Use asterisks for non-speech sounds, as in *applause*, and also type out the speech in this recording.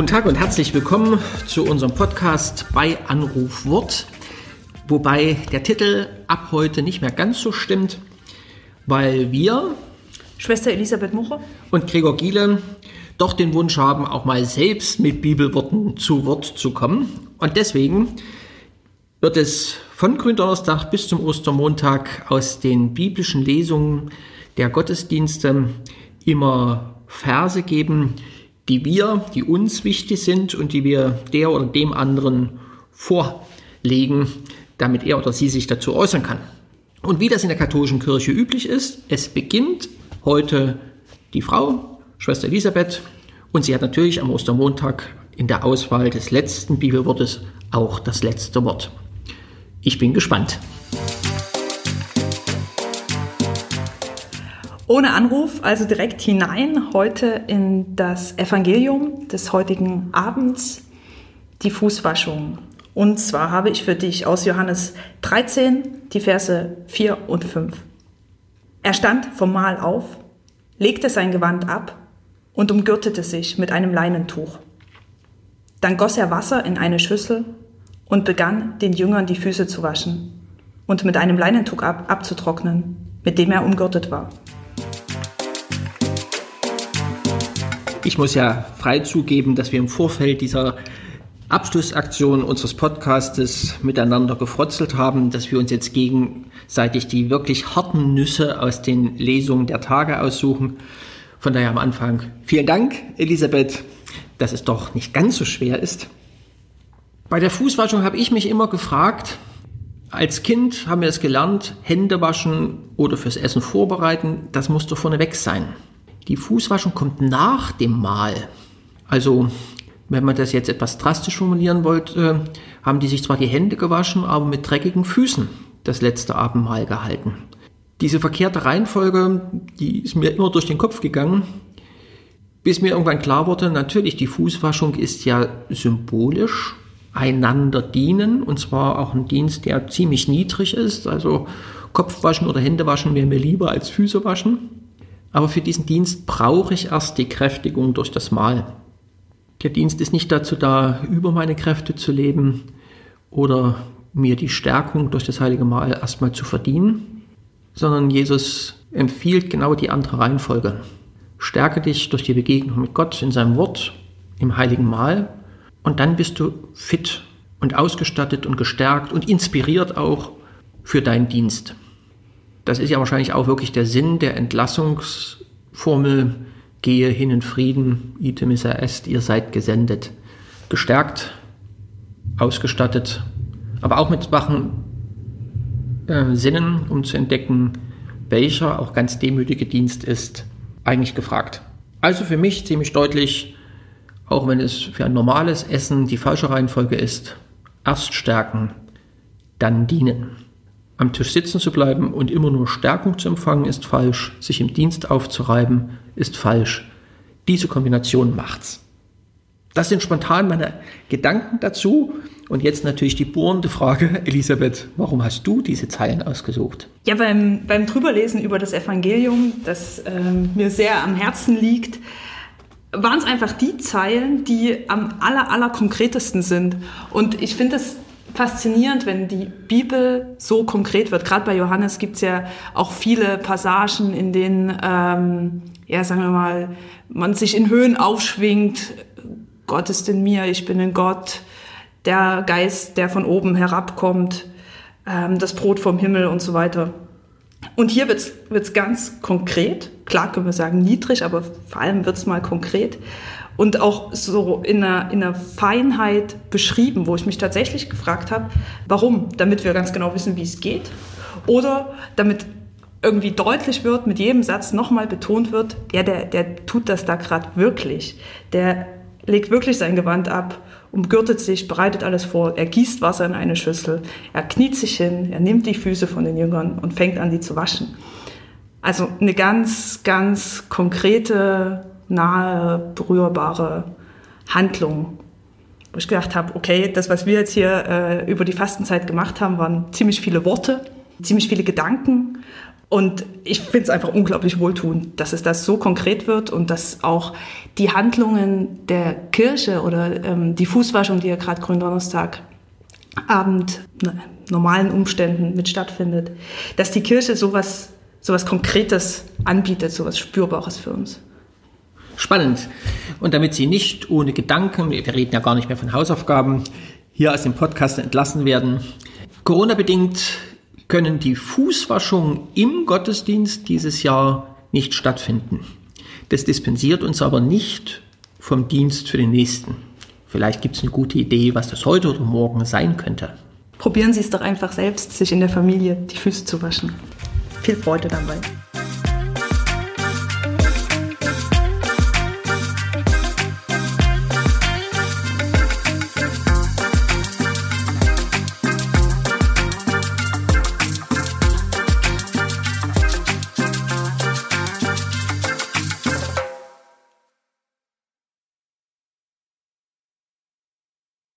Guten Tag und herzlich willkommen zu unserem Podcast bei Anrufwort. Wobei der Titel ab heute nicht mehr ganz so stimmt, weil wir, Schwester Elisabeth Mucher und Gregor Giele, doch den Wunsch haben, auch mal selbst mit Bibelworten zu Wort zu kommen. Und deswegen wird es von Gründonnerstag bis zum Ostermontag aus den biblischen Lesungen der Gottesdienste immer Verse geben, die wir, die uns wichtig sind und die wir der oder dem anderen vorlegen, damit er oder sie sich dazu äußern kann. Und wie das in der katholischen Kirche üblich ist, es beginnt heute die Frau, Schwester Elisabeth, und sie hat natürlich am Ostermontag in der Auswahl des letzten Bibelwortes auch das letzte Wort. Ich bin gespannt. Ohne Anruf, also direkt hinein heute in das Evangelium des heutigen Abends, die Fußwaschung. Und zwar habe ich für dich aus Johannes 13 die Verse 4 und 5. Er stand vom Mahl auf, legte sein Gewand ab und umgürtete sich mit einem Leinentuch. Dann goss er Wasser in eine Schüssel und begann den Jüngern die Füße zu waschen und mit einem Leinentuch ab abzutrocknen, mit dem er umgürtet war. Ich muss ja frei zugeben, dass wir im Vorfeld dieser Abschlussaktion unseres Podcastes miteinander gefrotzelt haben, dass wir uns jetzt gegenseitig die wirklich harten Nüsse aus den Lesungen der Tage aussuchen. Von daher am Anfang vielen Dank, Elisabeth, dass es doch nicht ganz so schwer ist. Bei der Fußwaschung habe ich mich immer gefragt, als Kind haben wir es gelernt, Hände waschen oder fürs Essen vorbereiten, das muss doch vorneweg sein. Die Fußwaschung kommt nach dem Mahl. Also, wenn man das jetzt etwas drastisch formulieren wollte, haben die sich zwar die Hände gewaschen, aber mit dreckigen Füßen das letzte Abendmahl gehalten. Diese verkehrte Reihenfolge, die ist mir immer durch den Kopf gegangen, bis mir irgendwann klar wurde, natürlich, die Fußwaschung ist ja symbolisch einander dienen, und zwar auch ein Dienst, der ziemlich niedrig ist, also Kopfwaschen oder Händewaschen wäre mir lieber als Füße waschen. Aber für diesen Dienst brauche ich erst die Kräftigung durch das Mahl. Der Dienst ist nicht dazu da, über meine Kräfte zu leben oder mir die Stärkung durch das heilige Mahl erstmal zu verdienen, sondern Jesus empfiehlt genau die andere Reihenfolge. Stärke dich durch die Begegnung mit Gott in seinem Wort, im heiligen Mahl und dann bist du fit und ausgestattet und gestärkt und inspiriert auch für deinen Dienst. Das ist ja wahrscheinlich auch wirklich der Sinn der Entlassungsformel. Gehe hin in Frieden, ite missa est, ihr seid gesendet. Gestärkt, ausgestattet, aber auch mit wachen äh, Sinnen, um zu entdecken, welcher auch ganz demütige Dienst ist eigentlich gefragt. Also für mich ziemlich deutlich, auch wenn es für ein normales Essen die falsche Reihenfolge ist, erst stärken, dann dienen. Am Tisch sitzen zu bleiben und immer nur Stärkung zu empfangen ist falsch, sich im Dienst aufzureiben ist falsch. Diese Kombination macht's. Das sind spontan meine Gedanken dazu. Und jetzt natürlich die bohrende Frage, *laughs* Elisabeth, warum hast du diese Zeilen ausgesucht? Ja, beim, beim Drüberlesen über das Evangelium, das ähm, mir sehr am Herzen liegt, waren es einfach die Zeilen, die am aller, aller konkretesten sind. Und ich finde es faszinierend, wenn die Bibel so konkret wird. Gerade bei Johannes gibt es ja auch viele Passagen, in denen, ähm, ja, sagen wir mal, man sich in Höhen aufschwingt. Gott ist in mir, ich bin in Gott. Der Geist, der von oben herabkommt, ähm, das Brot vom Himmel und so weiter. Und hier wird es ganz konkret. Klar können wir sagen niedrig, aber vor allem wird es mal konkret und auch so in einer, in einer Feinheit beschrieben, wo ich mich tatsächlich gefragt habe, warum? Damit wir ganz genau wissen, wie es geht oder damit irgendwie deutlich wird, mit jedem Satz nochmal betont wird, ja, der, der tut das da gerade wirklich. Der legt wirklich sein Gewand ab, umgürtet sich, bereitet alles vor, er gießt Wasser in eine Schüssel, er kniet sich hin, er nimmt die Füße von den Jüngern und fängt an, die zu waschen. Also eine ganz, ganz konkrete nahe, berührbare Handlung. Wo ich gedacht habe, okay, das, was wir jetzt hier äh, über die Fastenzeit gemacht haben, waren ziemlich viele Worte, ziemlich viele Gedanken Und ich finde es einfach unglaublich wohltuend, dass es das so konkret wird und dass auch die Handlungen der Kirche oder ähm, die Fußwaschung, die ja gerade Gründonnerstag Abend ne, normalen Umständen mit stattfindet, dass die Kirche sowas, sowas Konkretes anbietet, sowas Spürbares für uns. Spannend. Und damit Sie nicht ohne Gedanken, wir reden ja gar nicht mehr von Hausaufgaben, hier aus dem Podcast entlassen werden. Corona-bedingt können die Fußwaschungen im Gottesdienst dieses Jahr nicht stattfinden. Das dispensiert uns aber nicht vom Dienst für den nächsten. Vielleicht gibt es eine gute Idee, was das heute oder morgen sein könnte. Probieren Sie es doch einfach selbst, sich in der Familie die Füße zu waschen. Viel Freude dabei.